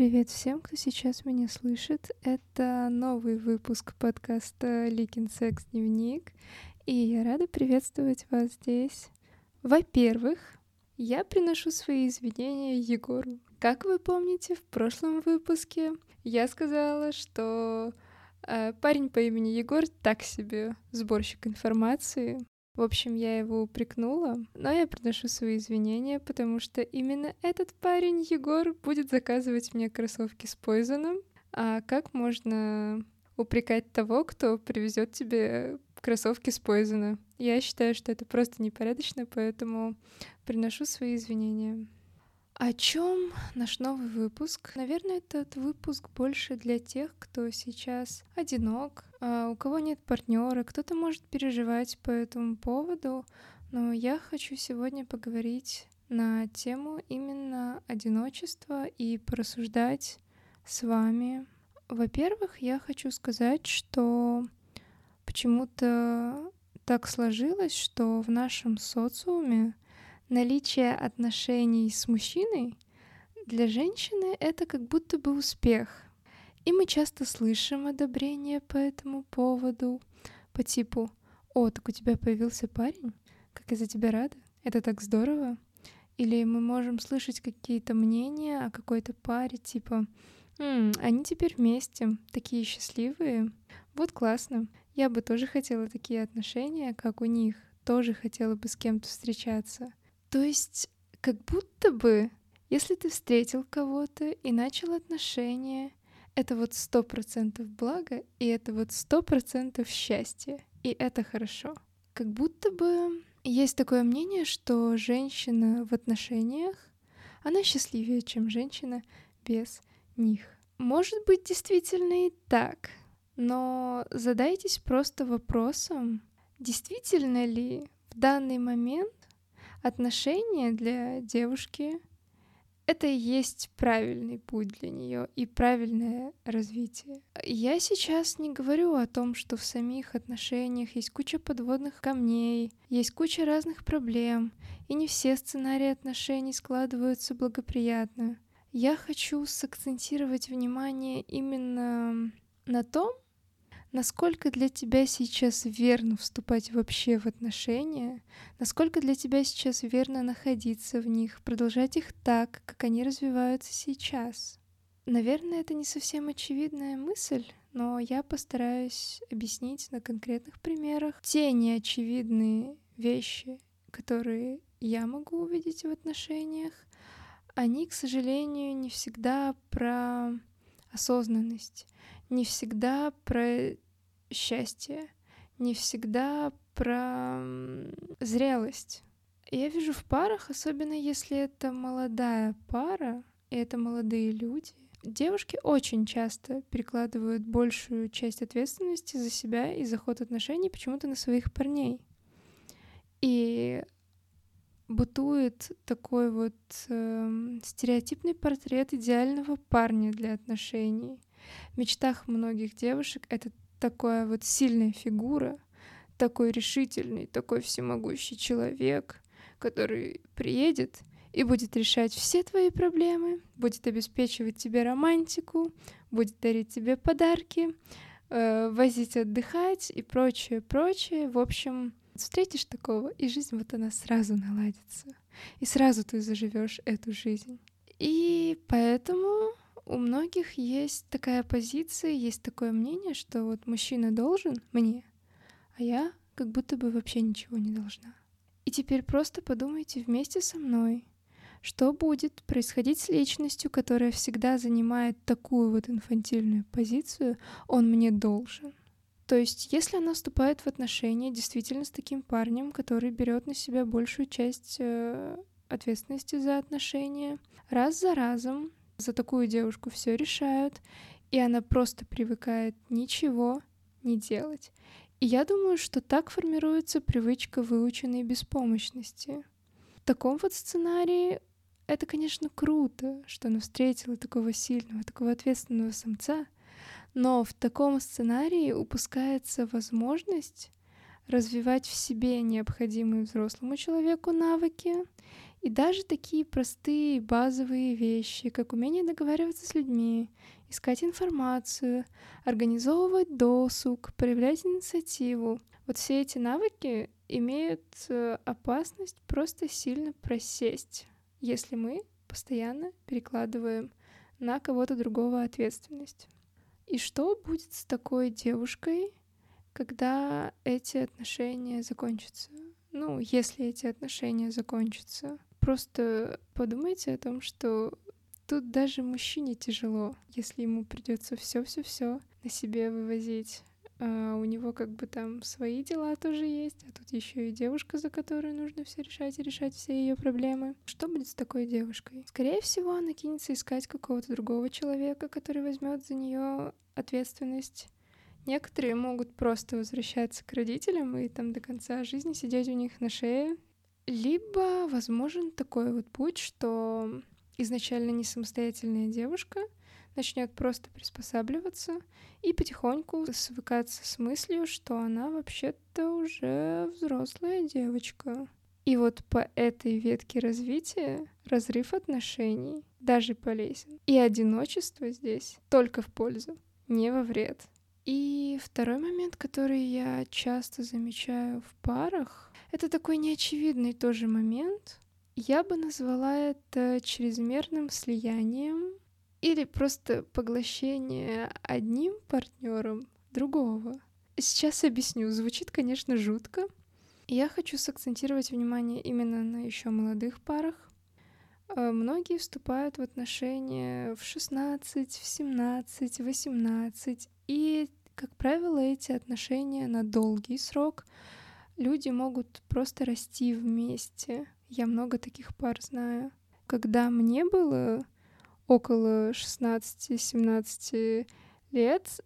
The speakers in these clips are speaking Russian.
Привет всем, кто сейчас меня слышит. Это новый выпуск подкаста Ликин Секс Дневник, и я рада приветствовать вас здесь. Во-первых, я приношу свои извинения Егору. Как вы помните, в прошлом выпуске я сказала, что э, парень по имени Егор так себе сборщик информации, в общем, я его упрекнула, но я приношу свои извинения, потому что именно этот парень, Егор, будет заказывать мне кроссовки с Пойзоном. А как можно упрекать того, кто привезет тебе кроссовки с Пойзона? Я считаю, что это просто непорядочно, поэтому приношу свои извинения. О чем наш новый выпуск? Наверное, этот выпуск больше для тех, кто сейчас одинок, а у кого нет партнера, кто-то может переживать по этому поводу, но я хочу сегодня поговорить на тему именно одиночества и порассуждать с вами. Во-первых, я хочу сказать, что почему-то так сложилось, что в нашем социуме наличие отношений с мужчиной для женщины это как будто бы успех. И мы часто слышим одобрение по этому поводу, по типу «О, так у тебя появился парень? Как я за тебя рада? Это так здорово!» Или мы можем слышать какие-то мнения о какой-то паре, типа «М, они теперь вместе, такие счастливые. Вот классно. Я бы тоже хотела такие отношения, как у них. Тоже хотела бы с кем-то встречаться. То есть, как будто бы, если ты встретил кого-то и начал отношения, это вот сто процентов благо, и это вот сто процентов счастье, и это хорошо. Как будто бы есть такое мнение, что женщина в отношениях, она счастливее, чем женщина без них. Может быть, действительно и так, но задайтесь просто вопросом, действительно ли в данный момент отношения для девушки это и есть правильный путь для нее и правильное развитие. Я сейчас не говорю о том, что в самих отношениях есть куча подводных камней, есть куча разных проблем, и не все сценарии отношений складываются благоприятно. Я хочу сакцентировать внимание именно на том, насколько для тебя сейчас верно вступать вообще в отношения, насколько для тебя сейчас верно находиться в них, продолжать их так, как они развиваются сейчас. Наверное, это не совсем очевидная мысль, но я постараюсь объяснить на конкретных примерах те неочевидные вещи, которые я могу увидеть в отношениях. Они, к сожалению, не всегда про осознанность не всегда про счастье, не всегда про зрелость. Я вижу в парах, особенно если это молодая пара, и это молодые люди, девушки очень часто перекладывают большую часть ответственности за себя и за ход отношений почему-то на своих парней. И бытует такой вот э, стереотипный портрет идеального парня для отношений — в мечтах многих девушек это такая вот сильная фигура, такой решительный, такой всемогущий человек, который приедет и будет решать все твои проблемы, будет обеспечивать тебе романтику, будет дарить тебе подарки, э, возить отдыхать и прочее, прочее. В общем, встретишь такого, и жизнь вот она сразу наладится. И сразу ты заживешь эту жизнь. И поэтому у многих есть такая позиция, есть такое мнение, что вот мужчина должен мне, а я как будто бы вообще ничего не должна. И теперь просто подумайте вместе со мной, что будет происходить с личностью, которая всегда занимает такую вот инфантильную позицию «он мне должен». То есть, если она вступает в отношения действительно с таким парнем, который берет на себя большую часть э, ответственности за отношения, раз за разом за такую девушку все решают, и она просто привыкает ничего не делать. И я думаю, что так формируется привычка выученной беспомощности. В таком вот сценарии это, конечно, круто, что она встретила такого сильного, такого ответственного самца, но в таком сценарии упускается возможность развивать в себе необходимые взрослому человеку навыки И даже такие простые базовые вещи, как умение договариваться с людьми, искать информацию, организовывать досуг, проявлять инициативу. Вот все эти навыки имеют э, опасность просто сильно просесть, если мы постоянно перекладываем на кого-то другого ответственность. И что будет с такой девушкой, когда эти отношения закончатся? Ну, если эти отношения закончатся. Просто подумайте о том, что тут даже мужчине тяжело, если ему придется все-все-все на себе вывозить. А у него как бы там свои дела тоже есть, а тут еще и девушка, за которую нужно все решать и решать все ее проблемы. Что будет с такой девушкой? Скорее всего, она кинется искать какого-то другого человека, который возьмет за нее ответственность. Некоторые могут просто возвращаться к родителям и там до конца жизни сидеть у них на шее. Либо возможен такой вот путь, что изначально не самостоятельная девушка — начнет просто приспосабливаться и потихоньку свыкаться с мыслью, что она вообще-то уже взрослая девочка. И вот по этой ветке развития разрыв отношений даже полезен. И одиночество здесь только в пользу, не во вред. И второй момент, который я часто замечаю в парах, это такой неочевидный тоже момент. Я бы назвала это чрезмерным слиянием или просто поглощение одним партнером другого. Сейчас объясню. Звучит, конечно, жутко. Я хочу сакцентировать внимание именно на еще молодых парах. Э, многие вступают в отношения в 16, в 17, 18. И, как правило, эти отношения на долгий срок. Люди могут просто расти вместе. Я много таких пар знаю. Когда мне было около 16-17 лет,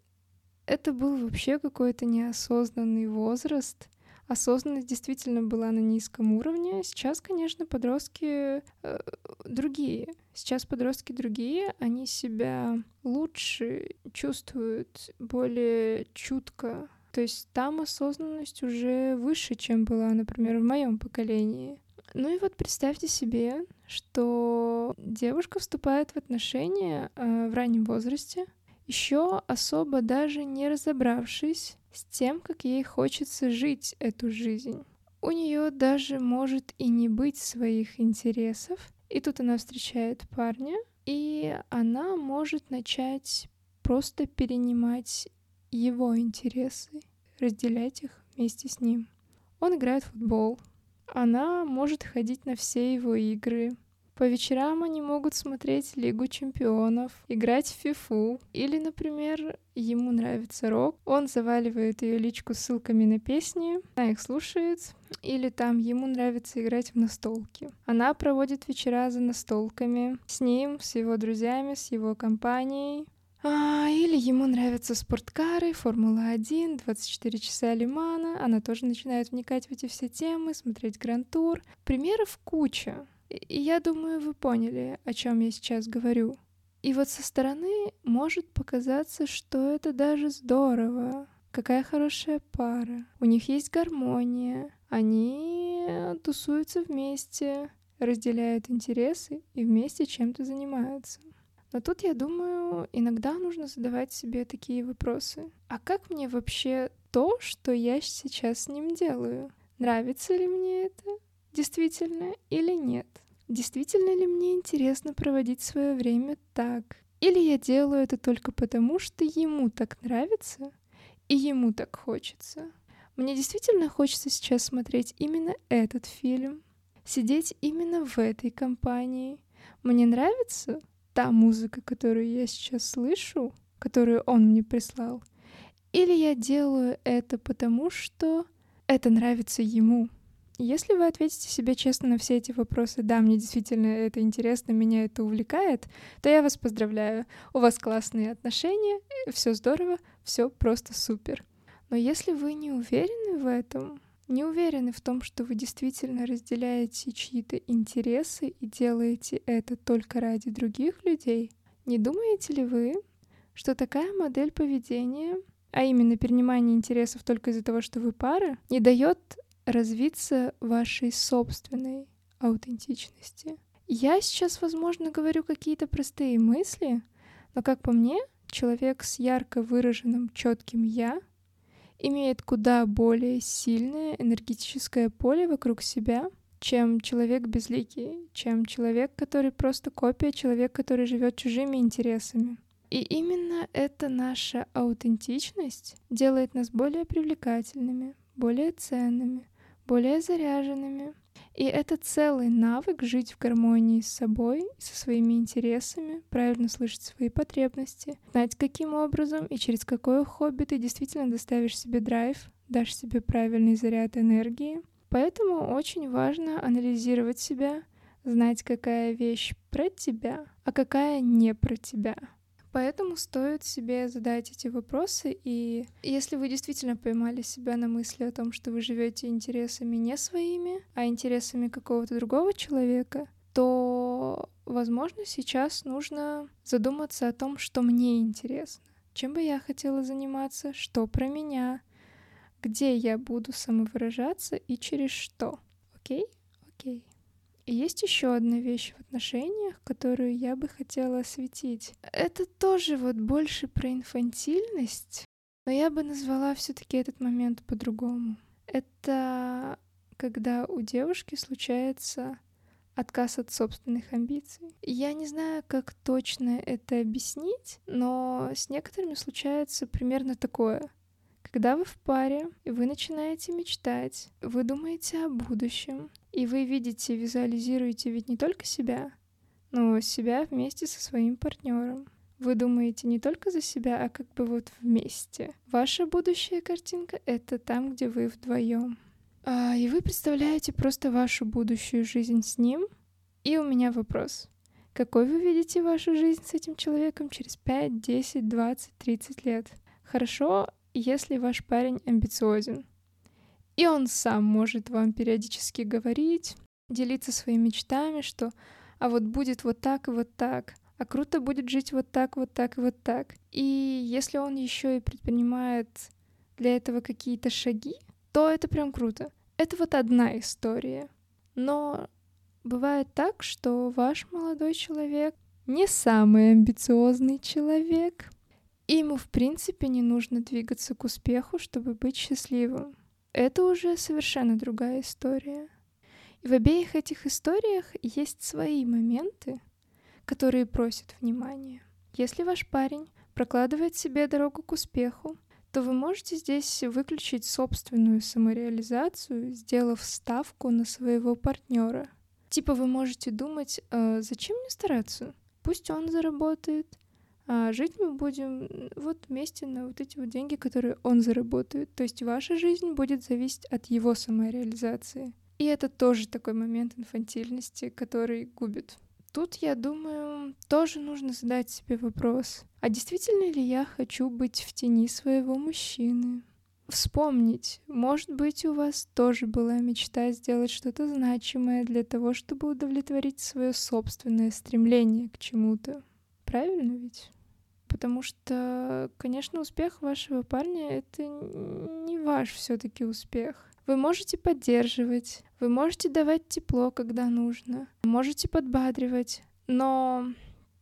это был вообще какой-то неосознанный возраст. Осознанность действительно была на низком уровне. Сейчас, конечно, подростки э, другие. Сейчас подростки другие, они себя лучше чувствуют, более чутко. То есть там осознанность уже выше, чем была, например, в моем поколении. Ну и вот представьте себе, что девушка вступает в отношения э, в раннем возрасте, еще особо даже не разобравшись с тем, как ей хочется жить эту жизнь. У нее даже может и не быть своих интересов. И тут она встречает парня, и она может начать просто перенимать его интересы, разделять их вместе с ним. Он играет в футбол, она может ходить на все его игры. По вечерам они могут смотреть Лигу чемпионов, играть в фифу. Или, например, ему нравится рок, он заваливает ее личку ссылками на песни, она их слушает. Или там ему нравится играть в настолки. Она проводит вечера за настолками с ним, с его друзьями, с его компанией. А, или ему нравятся спорткары, Формула-1, 24 часа Лимана. Она тоже начинает вникать в эти все темы, смотреть Гранд-тур. Примеров куча. И я думаю, вы поняли, о чем я сейчас говорю. И вот со стороны может показаться, что это даже здорово. Какая хорошая пара. У них есть гармония. Они тусуются вместе, разделяют интересы и вместе чем-то занимаются. Но тут, я думаю, иногда нужно задавать себе такие вопросы. А как мне вообще то, что я сейчас с ним делаю? Нравится ли мне это действительно или нет? Действительно ли мне интересно проводить свое время так? Или я делаю это только потому, что ему так нравится и ему так хочется? Мне действительно хочется сейчас смотреть именно этот фильм, сидеть именно в этой компании. Мне нравится та музыка, которую я сейчас слышу, которую он мне прислал, или я делаю это потому, что это нравится ему. Если вы ответите себе честно на все эти вопросы, да, мне действительно это интересно, меня это увлекает, то я вас поздравляю. У вас классные отношения, все здорово, все просто супер. Но если вы не уверены в этом, не уверены в том, что вы действительно разделяете чьи-то интересы и делаете это только ради других людей, не думаете ли вы, что такая модель поведения, а именно перенимание интересов только из-за того, что вы пара, не дает развиться вашей собственной аутентичности. Я сейчас, возможно, говорю какие-то простые мысли, но, как по мне, человек с ярко выраженным четким «я» имеет куда более сильное энергетическое поле вокруг себя, чем человек безликий, чем человек, который просто копия, человек, который живет чужими интересами. И именно эта наша аутентичность делает нас более привлекательными, более ценными, более заряженными. И это целый навык жить в гармонии с собой, со своими интересами, правильно слышать свои потребности, знать, каким образом и через какое хобби ты действительно доставишь себе драйв, дашь себе правильный заряд энергии. Поэтому очень важно анализировать себя, знать, какая вещь про тебя, а какая не про тебя. Поэтому стоит себе задать эти вопросы, и если вы действительно поймали себя на мысли о том, что вы живете интересами не своими, а интересами какого-то другого человека, то, возможно, сейчас нужно задуматься о том, что мне интересно, чем бы я хотела заниматься, что про меня, где я буду самовыражаться и через что. Окей? Окей. И есть еще одна вещь в отношениях, которую я бы хотела осветить. Это тоже вот больше про инфантильность, но я бы назвала все-таки этот момент по-другому. Это когда у девушки случается отказ от собственных амбиций. Я не знаю, как точно это объяснить, но с некоторыми случается примерно такое. Когда вы в паре, и вы начинаете мечтать, вы думаете о будущем, и вы видите, визуализируете ведь не только себя, но себя вместе со своим партнером. Вы думаете не только за себя, а как бы вот вместе. Ваша будущая картинка — это там, где вы вдвоем. А, и вы представляете просто вашу будущую жизнь с ним. И у меня вопрос. Какой вы видите вашу жизнь с этим человеком через 5, 10, 20, 30 лет? Хорошо, если ваш парень амбициозен. И он сам может вам периодически говорить, делиться своими мечтами, что а вот будет вот так и вот так, а круто будет жить вот так, вот так и вот так. И если он еще и предпринимает для этого какие-то шаги, то это прям круто. Это вот одна история. Но бывает так, что ваш молодой человек не самый амбициозный человек, и ему, в принципе, не нужно двигаться к успеху, чтобы быть счастливым. Это уже совершенно другая история. И в обеих этих историях есть свои моменты, которые просят внимания. Если ваш парень прокладывает себе дорогу к успеху, то вы можете здесь выключить собственную самореализацию, сделав ставку на своего партнера. Типа вы можете думать, э, зачем мне стараться? Пусть он заработает, а жить мы будем вот вместе на вот эти вот деньги, которые он заработает. То есть ваша жизнь будет зависеть от его самореализации. И это тоже такой момент инфантильности, который губит. Тут, я думаю, тоже нужно задать себе вопрос, а действительно ли я хочу быть в тени своего мужчины? Вспомнить, может быть, у вас тоже была мечта сделать что-то значимое для того, чтобы удовлетворить свое собственное стремление к чему-то. Правильно ведь? Потому что, конечно, успех вашего парня — это не ваш все таки успех. Вы можете поддерживать, вы можете давать тепло, когда нужно, можете подбадривать, но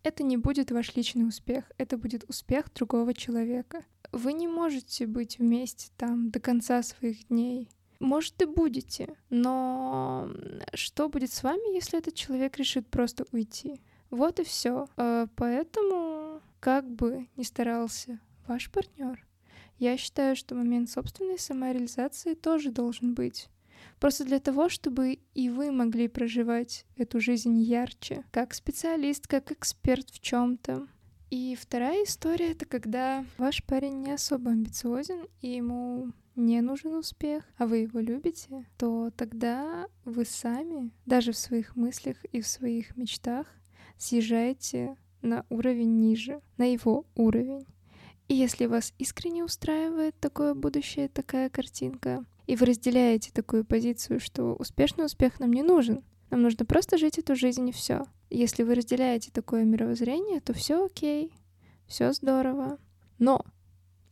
это не будет ваш личный успех, это будет успех другого человека. Вы не можете быть вместе там до конца своих дней. Может, и будете, но что будет с вами, если этот человек решит просто уйти? Вот и все. А, поэтому, как бы ни старался ваш партнер, я считаю, что момент собственной самореализации тоже должен быть. Просто для того, чтобы и вы могли проживать эту жизнь ярче, как специалист, как эксперт в чем-то. И вторая история — это когда ваш парень не особо амбициозен, и ему не нужен успех, а вы его любите, то тогда вы сами, даже в своих мыслях и в своих мечтах, съезжаете на уровень ниже, на его уровень. И если вас искренне устраивает такое будущее, такая картинка, и вы разделяете такую позицию, что успешный успех нам не нужен, нам нужно просто жить эту жизнь и все. Если вы разделяете такое мировоззрение, то все окей, все здорово. Но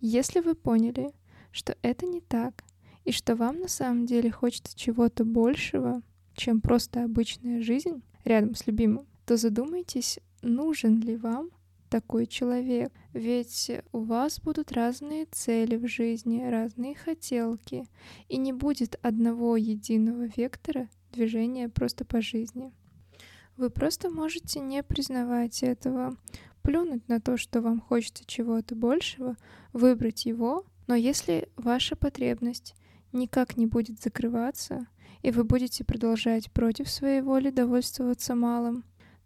если вы поняли, что это не так, и что вам на самом деле хочется чего-то большего, чем просто обычная жизнь рядом с любимым, то задумайтесь, нужен ли вам такой человек. Ведь у вас будут разные цели в жизни, разные хотелки, и не будет одного единого вектора движения просто по жизни. Вы просто можете не признавать этого, плюнуть на то, что вам хочется чего-то большего, выбрать его, но если ваша потребность никак не будет закрываться, и вы будете продолжать против своей воли довольствоваться малым,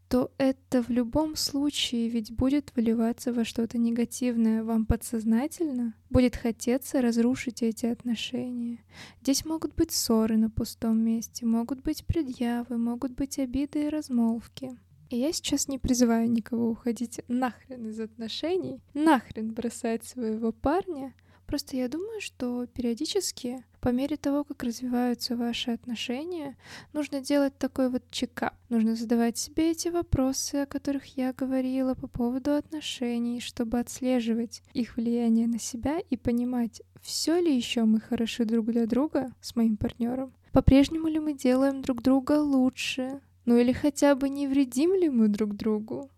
то это в любом случае ведь будет выливаться во что-то негативное. Вам подсознательно будет хотеться разрушить эти отношения. Здесь могут быть ссоры на пустом месте, могут быть предъявы, могут быть обиды и размолвки. И я сейчас не призываю никого уходить нахрен из отношений, нахрен бросать своего парня, Просто я думаю, что периодически, по мере того, как развиваются ваши отношения, нужно делать такой вот чекап. Нужно задавать себе эти вопросы, о которых я говорила по поводу отношений, чтобы отслеживать их влияние на себя и понимать, все ли еще мы хороши друг для друга с моим партнером, по-прежнему ли мы делаем друг друга лучше, ну или хотя бы не вредим ли мы друг другу.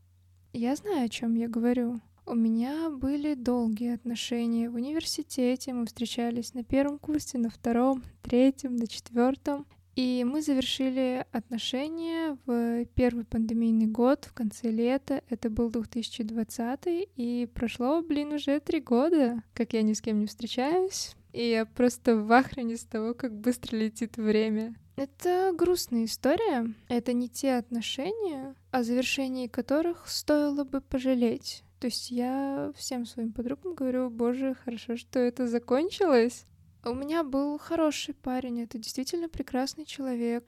Я знаю, о чем я говорю. У меня были долгие отношения в университете. Мы встречались на первом курсе, на втором, третьем, на четвертом. И мы завершили отношения в первый пандемийный год, в конце лета. Это был 2020, и прошло, блин, уже три года, как я ни с кем не встречаюсь. И я просто в ахрене с того, как быстро летит время. Это грустная история. Это не те отношения, о завершении которых стоило бы пожалеть. То есть я всем своим подругам говорю, боже, хорошо, что это закончилось. У меня был хороший парень, это действительно прекрасный человек,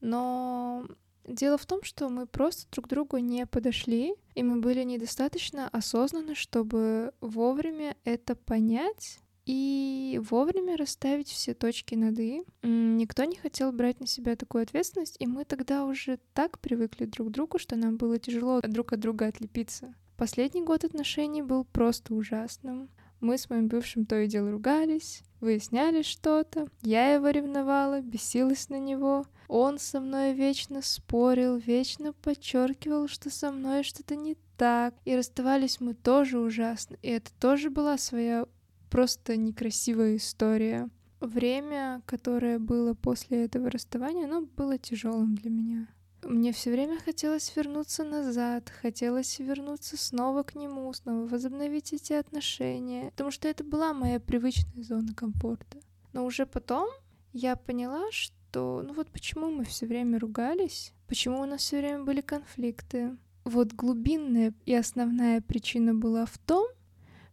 но дело в том, что мы просто друг другу не подошли, и мы были недостаточно осознаны, чтобы вовремя это понять и вовремя расставить все точки над «и». Никто не хотел брать на себя такую ответственность, и мы тогда уже так привыкли друг к другу, что нам было тяжело друг от друга отлепиться. Последний год отношений был просто ужасным. Мы с моим бывшим то и дело ругались, выясняли что-то. Я его ревновала, бесилась на него. Он со мной вечно спорил, вечно подчеркивал, что со мной что-то не так. И расставались мы тоже ужасно. И это тоже была своя просто некрасивая история. Время, которое было после этого расставания, оно было тяжелым для меня. Мне все время хотелось вернуться назад, хотелось вернуться снова к нему, снова возобновить эти отношения, потому что это была моя привычная зона комфорта. Но уже потом я поняла, что ну вот почему мы все время ругались, почему у нас все время были конфликты. Вот глубинная и основная причина была в том,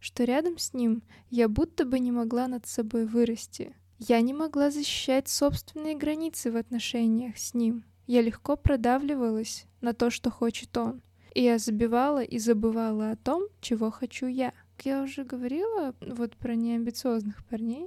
что рядом с ним я будто бы не могла над собой вырасти. Я не могла защищать собственные границы в отношениях с ним. Я легко продавливалась на то, что хочет он. И я забивала и забывала о том, чего хочу я. Как я уже говорила вот про неамбициозных парней,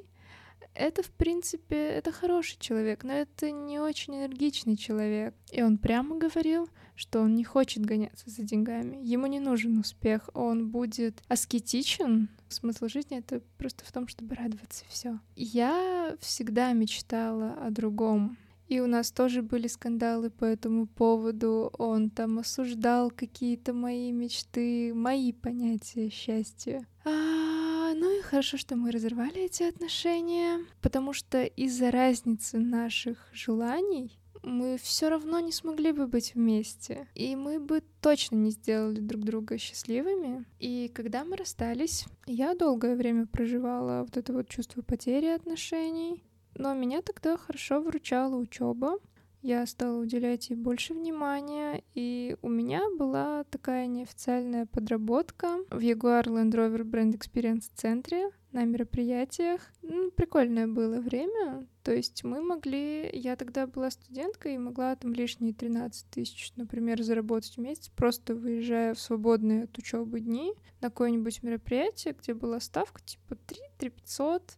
это, в принципе, это хороший человек, но это не очень энергичный человек. И он прямо говорил, что он не хочет гоняться за деньгами. Ему не нужен успех, он будет аскетичен. Смысл жизни — это просто в том, чтобы радоваться все. Я всегда мечтала о другом. И у нас тоже были скандалы по этому поводу. Он там осуждал какие-то мои мечты, мои понятия счастья. А, ну и хорошо, что мы разорвали эти отношения, потому что из-за разницы наших желаний мы все равно не смогли бы быть вместе. И мы бы точно не сделали друг друга счастливыми. И когда мы расстались, я долгое время проживала вот это вот чувство потери отношений. Но меня тогда хорошо выручала учеба. Я стала уделять ей больше внимания, и у меня была такая неофициальная подработка в Jaguar Land Rover Brand Experience центре на мероприятиях. Ну, прикольное было время. То есть мы могли... Я тогда была студенткой и могла там лишние 13 тысяч, например, заработать в месяц, просто выезжая в свободные от учебы дни на какое-нибудь мероприятие, где была ставка типа 3 500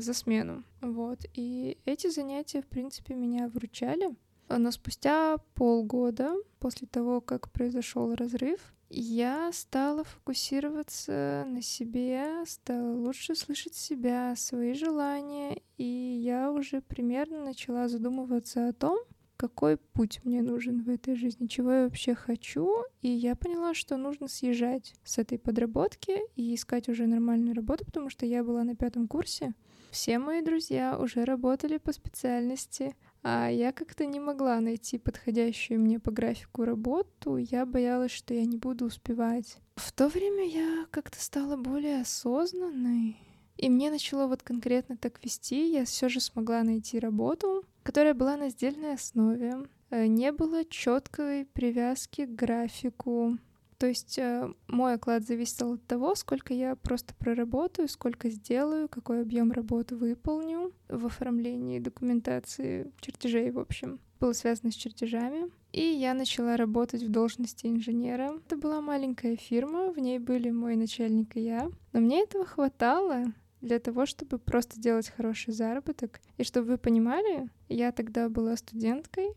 за смену. Вот. И эти занятия, в принципе, меня вручали. Но спустя полгода после того, как произошел разрыв, я стала фокусироваться на себе, стала лучше слышать себя, свои желания, и я уже примерно начала задумываться о том, какой путь мне нужен в этой жизни, чего я вообще хочу. И я поняла, что нужно съезжать с этой подработки и искать уже нормальную работу, потому что я была на пятом курсе. Все мои друзья уже работали по специальности, а я как-то не могла найти подходящую мне по графику работу. Я боялась, что я не буду успевать. В то время я как-то стала более осознанной. И мне начало вот конкретно так вести. Я все же смогла найти работу, которая была на сдельной основе. Э, не было четкой привязки к графику. То есть э, мой оклад зависел от того, сколько я просто проработаю, сколько сделаю, какой объем работы выполню в оформлении документации, чертежей, в общем. Было связано с чертежами. И я начала работать в должности инженера. Это была маленькая фирма, в ней были мой начальник и я. Но мне этого хватало для того, чтобы просто делать хороший заработок. И чтобы вы понимали, я тогда была студенткой,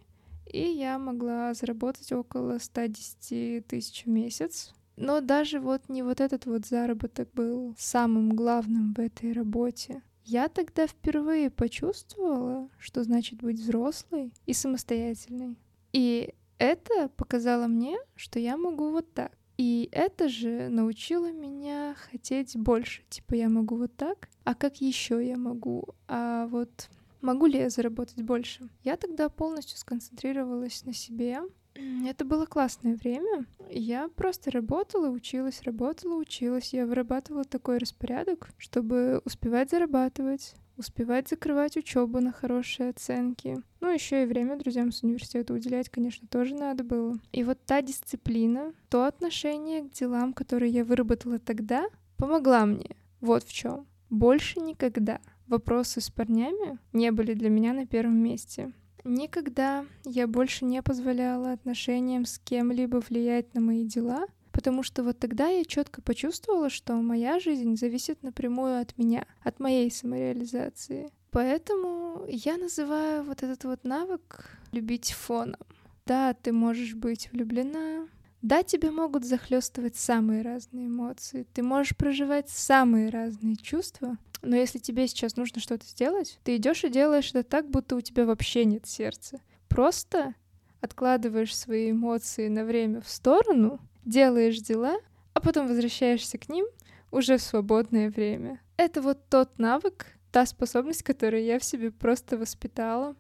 и я могла заработать около 110 тысяч в месяц. Но даже вот не вот этот вот заработок был самым главным в этой работе. Я тогда впервые почувствовала, что значит быть взрослой и самостоятельной. И это показало мне, что я могу вот так. И это же научило меня хотеть больше. Типа я могу вот так, а как еще я могу? А вот Могу ли я заработать больше? Я тогда полностью сконцентрировалась на себе. Это было классное время. Я просто работала, училась, работала, училась. Я вырабатывала такой распорядок, чтобы успевать зарабатывать, успевать закрывать учебу на хорошие оценки. Ну, еще и время друзьям с университета уделять, конечно, тоже надо было. И вот та дисциплина, то отношение к делам, которые я выработала тогда, помогла мне. Вот в чем. Больше никогда вопросы с парнями не были для меня на первом месте. Никогда я больше не позволяла отношениям с кем-либо влиять на мои дела, потому что вот тогда я четко почувствовала, что моя жизнь зависит напрямую от меня, от моей самореализации. Поэтому я называю вот этот вот навык любить фоном. Да, ты можешь быть влюблена, да, тебя могут захлестывать самые разные эмоции, ты можешь проживать самые разные чувства, но если тебе сейчас нужно что-то сделать, ты идешь и делаешь это так, будто у тебя вообще нет сердца. Просто откладываешь свои эмоции на время в сторону, делаешь дела, а потом возвращаешься к ним уже в свободное время. Это вот тот навык, та способность, которую я в себе просто воспитала.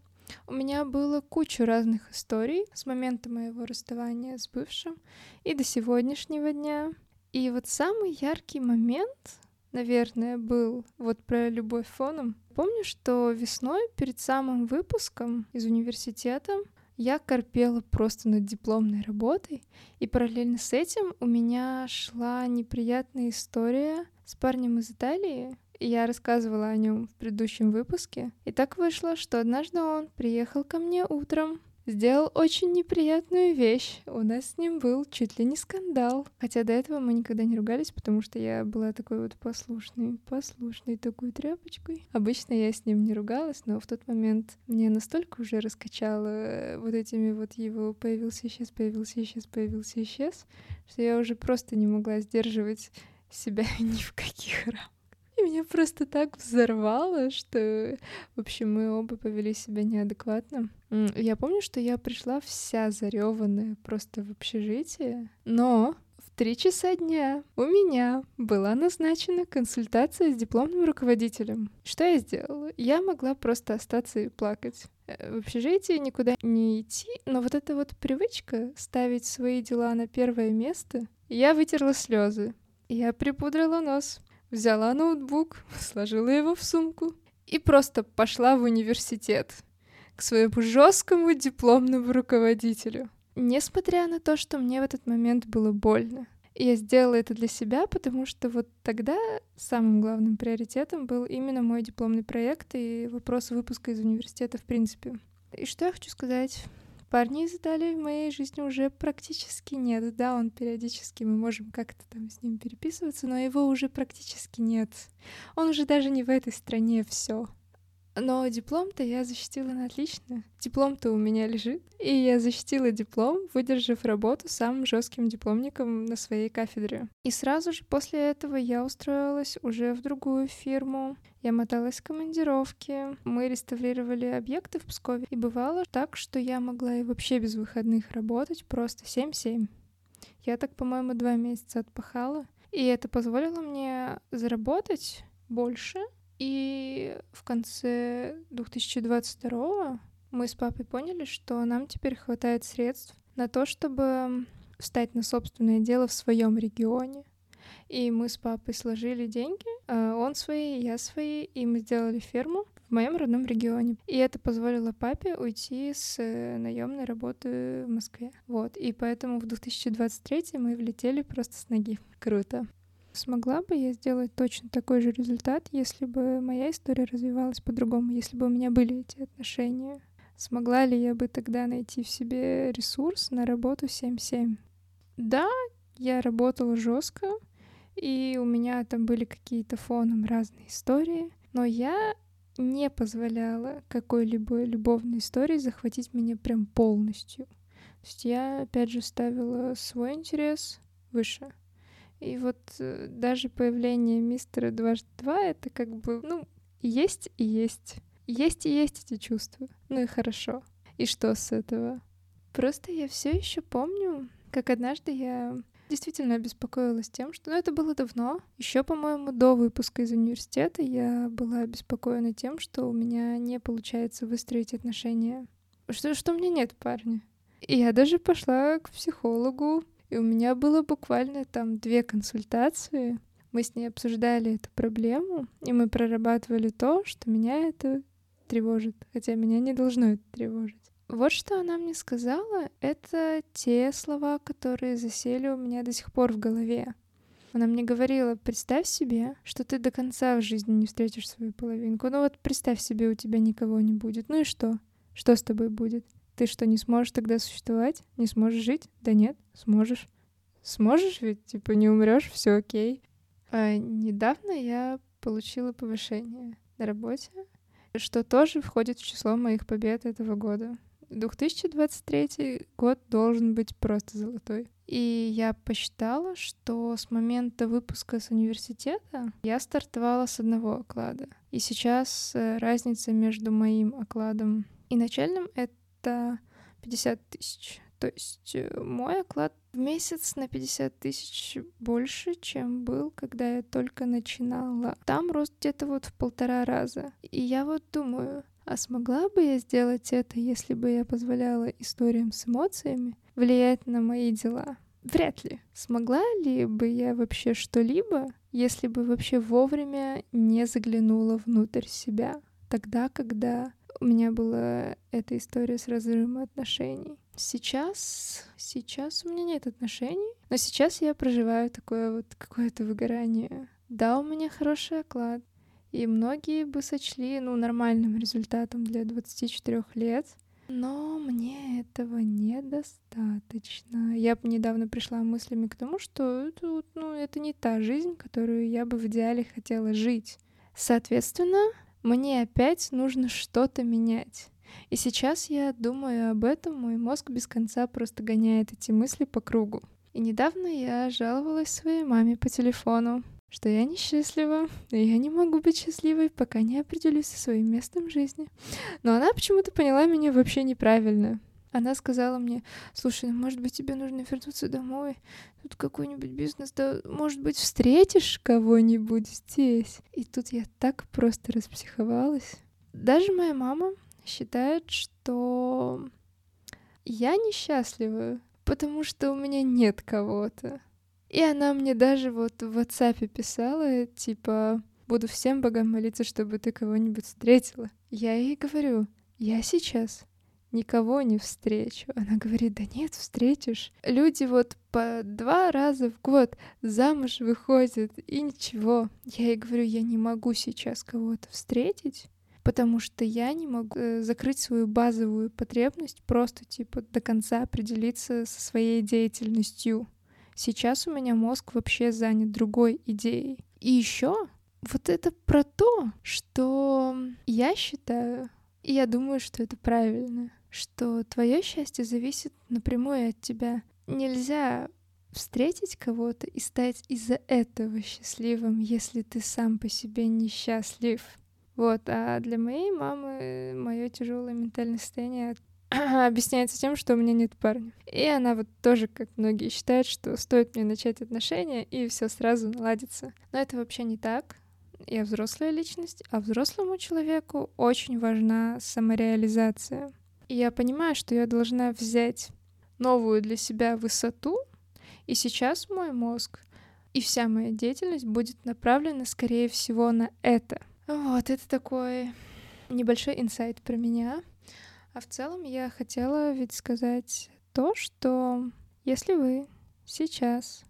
У меня было куча разных историй с момента моего расставания с бывшим и до сегодняшнего дня. И вот самый яркий момент, наверное, был вот про любовь фоном. Помню, что весной перед самым выпуском из университета я корпела просто над дипломной работой, и параллельно с этим у меня шла неприятная история с парнем из Италии. Я рассказывала о нем в предыдущем выпуске. И так вышло, что однажды он приехал ко мне утром сделал очень неприятную вещь. У нас с ним был чуть ли не скандал. Хотя до этого мы никогда не ругались, потому что я была такой вот послушной, послушной такой тряпочкой. Обычно я с ним не ругалась, но в тот момент мне настолько уже раскачало э, вот этими вот его появился, исчез, появился, исчез, появился, исчез, что я уже просто не могла сдерживать себя ни в каких рамках. И меня просто так взорвало, что, в общем, мы оба повели себя неадекватно. Я помню, что я пришла вся зареванная просто в общежитие, но в три часа дня у меня была назначена консультация с дипломным руководителем. Что я сделала? Я могла просто остаться и плакать. Э, в общежитии никуда не идти, но вот эта вот привычка ставить свои дела на первое место, я вытерла слезы. Я припудрила нос взяла ноутбук, сложила его в сумку и просто пошла в университет к своему жесткому дипломному руководителю. Несмотря на то, что мне в этот момент было больно. я сделала это для себя, потому что вот тогда самым главным приоритетом был именно мой дипломный проект и вопрос выпуска из университета в принципе. И что я хочу сказать? Парни из Италии в моей жизни уже практически нет. Да, он периодически, мы можем как-то там с ним переписываться, но его уже практически нет. Он уже даже не в этой стране, все. Но диплом-то я защитила на отлично. Диплом-то у меня лежит. И я защитила диплом, выдержав работу самым жестким дипломником на своей кафедре. И сразу же после этого я устроилась уже в другую фирму. Я моталась в командировки. Мы реставрировали объекты в Пскове. И бывало так, что я могла и вообще без выходных работать просто 7-7. Я так, по-моему, два месяца отпахала. И это позволило мне заработать больше, и в конце 2022 мы с папой поняли, что нам теперь хватает средств на то, чтобы встать на собственное дело в своем регионе. И мы с папой сложили деньги, а он свои, я свои, и мы сделали ферму в моем родном регионе. И это позволило папе уйти с э, наемной работы в Москве. Вот. И поэтому в 2023 мы влетели просто с ноги. Круто. Смогла бы я сделать точно такой же результат, если бы моя история развивалась по-другому, если бы у меня были эти отношения? Смогла ли я бы тогда найти в себе ресурс на работу 7-7? Да, я работала жестко, и у меня там были какие-то фоном разные истории, но я не позволяла какой-либо любовной истории захватить меня прям полностью. То есть я, опять же, ставила свой интерес выше — и вот э, даже появление мистера дважды два — это как бы, ну, есть и есть. Есть и есть эти чувства. Ну и хорошо. И что с этого? Просто я все еще помню, как однажды я действительно обеспокоилась тем, что... Ну, это было давно. Еще, по-моему, до выпуска из университета я была обеспокоена тем, что у меня не получается выстроить отношения. Что, что у меня нет парня. И я даже пошла к психологу, и у меня было буквально там две консультации. Мы с ней обсуждали эту проблему, и мы прорабатывали то, что меня это тревожит, хотя меня не должно это тревожить. Вот что она мне сказала, это те слова, которые засели у меня до сих пор в голове. Она мне говорила, представь себе, что ты до конца в жизни не встретишь свою половинку. Ну вот представь себе, у тебя никого не будет. Ну и что? Что с тобой будет? Ты что, не сможешь тогда существовать? Не сможешь жить? Да нет, сможешь. Сможешь ведь, типа, не умрешь, все окей. А недавно я получила повышение на работе, что тоже входит в число моих побед этого года. 2023 год должен быть просто золотой. И я посчитала, что с момента выпуска с университета я стартовала с одного оклада. И сейчас э, разница между моим окладом и начальным — это это 50 тысяч. То есть э, мой оклад в месяц на 50 тысяч больше, чем был, когда я только начинала. Там рост где-то вот в полтора раза. И я вот думаю, а смогла бы я сделать это, если бы я позволяла историям с эмоциями влиять на мои дела? Вряд ли. Смогла ли бы я вообще что-либо, если бы вообще вовремя не заглянула внутрь себя? Тогда, когда у меня была эта история с разрывом отношений. Сейчас, сейчас у меня нет отношений, но сейчас я проживаю такое вот какое-то выгорание. Да, у меня хороший оклад, и многие бы сочли, ну, нормальным результатом для 24 лет, но мне этого недостаточно. Я недавно пришла мыслями к тому, что это, ну, это не та жизнь, которую я бы в идеале хотела жить. Соответственно, мне опять нужно что-то менять. И сейчас я думаю об этом, мой мозг без конца просто гоняет эти мысли по кругу. И недавно я жаловалась своей маме по телефону, что я несчастлива, и я не могу быть счастливой, пока не определюсь со своим местом жизни. Но она почему-то поняла меня вообще неправильно. Она сказала мне, слушай, ну, может быть, тебе нужно вернуться домой, тут какой-нибудь бизнес, да, может быть, встретишь кого-нибудь здесь. И тут я так просто распсиховалась. Даже моя мама считает, что я несчастлива, потому что у меня нет кого-то. И она мне даже вот в WhatsApp писала, типа, буду всем богам молиться, чтобы ты кого-нибудь встретила. Я ей говорю, я сейчас никого не встречу. Она говорит, да нет, встретишь. Люди вот по два раза в год замуж выходят, и ничего. Я ей говорю, я не могу сейчас кого-то встретить, потому что я не могу э, закрыть свою базовую потребность, просто типа до конца определиться со своей деятельностью. Сейчас у меня мозг вообще занят другой идеей. И еще вот это про то, что я считаю, и я думаю, что это правильно, что твое счастье зависит напрямую от тебя. Нельзя встретить кого-то и стать из-за этого счастливым, если ты сам по себе несчастлив. Вот, а для моей мамы мое тяжелое ментальное состояние объясняется тем, что у меня нет парня. И она вот тоже, как многие считают, что стоит мне начать отношения, и все сразу наладится. Но это вообще не так. Я взрослая личность, а взрослому человеку очень важна самореализация. И я понимаю, что я должна взять новую для себя высоту, и сейчас мой мозг и вся моя деятельность будет направлена, скорее всего, на это. Вот, это такой небольшой инсайт про меня. А в целом я хотела ведь сказать то, что если вы сейчас,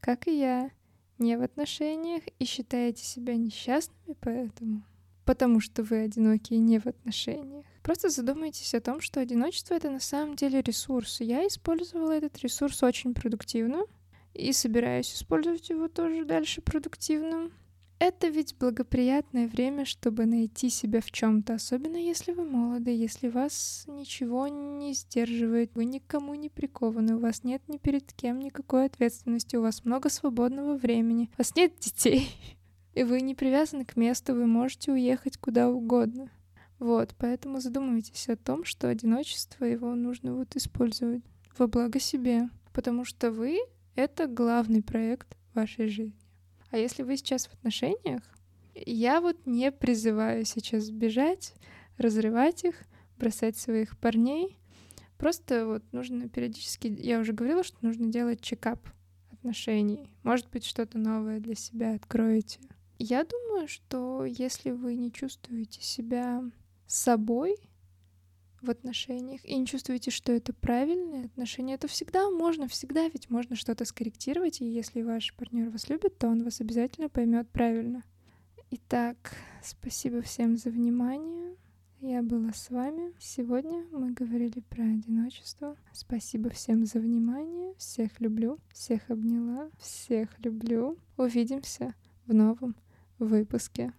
как и я, не в отношениях и считаете себя несчастными поэтому, потому что вы одиноки и не в отношениях, просто задумайтесь о том, что одиночество — это на самом деле ресурс. Я использовала этот ресурс очень продуктивно и собираюсь использовать его тоже дальше продуктивно. Это ведь благоприятное время, чтобы найти себя в чем-то, особенно если вы молоды, если вас ничего не сдерживает, вы никому не прикованы, у вас нет ни перед кем никакой ответственности, у вас много свободного времени, у вас нет детей, и вы не привязаны к месту, вы можете уехать куда угодно. Вот, поэтому задумывайтесь о том, что одиночество его нужно вот использовать во благо себе, потому что вы — это главный проект вашей жизни. А если вы сейчас в отношениях, я вот не призываю сейчас бежать, разрывать их, бросать своих парней. Просто вот нужно периодически, я уже говорила, что нужно делать чекап отношений. Может быть, что-то новое для себя откроете. Я думаю, что если вы не чувствуете себя собой, в отношениях и не чувствуете, что это правильные отношения, то всегда можно, всегда ведь можно что-то скорректировать, и если ваш партнер вас любит, то он вас обязательно поймет правильно. Итак, спасибо всем за внимание. Я была с вами. Сегодня мы говорили про одиночество. Спасибо всем за внимание. Всех люблю, всех обняла, всех люблю. Увидимся в новом выпуске.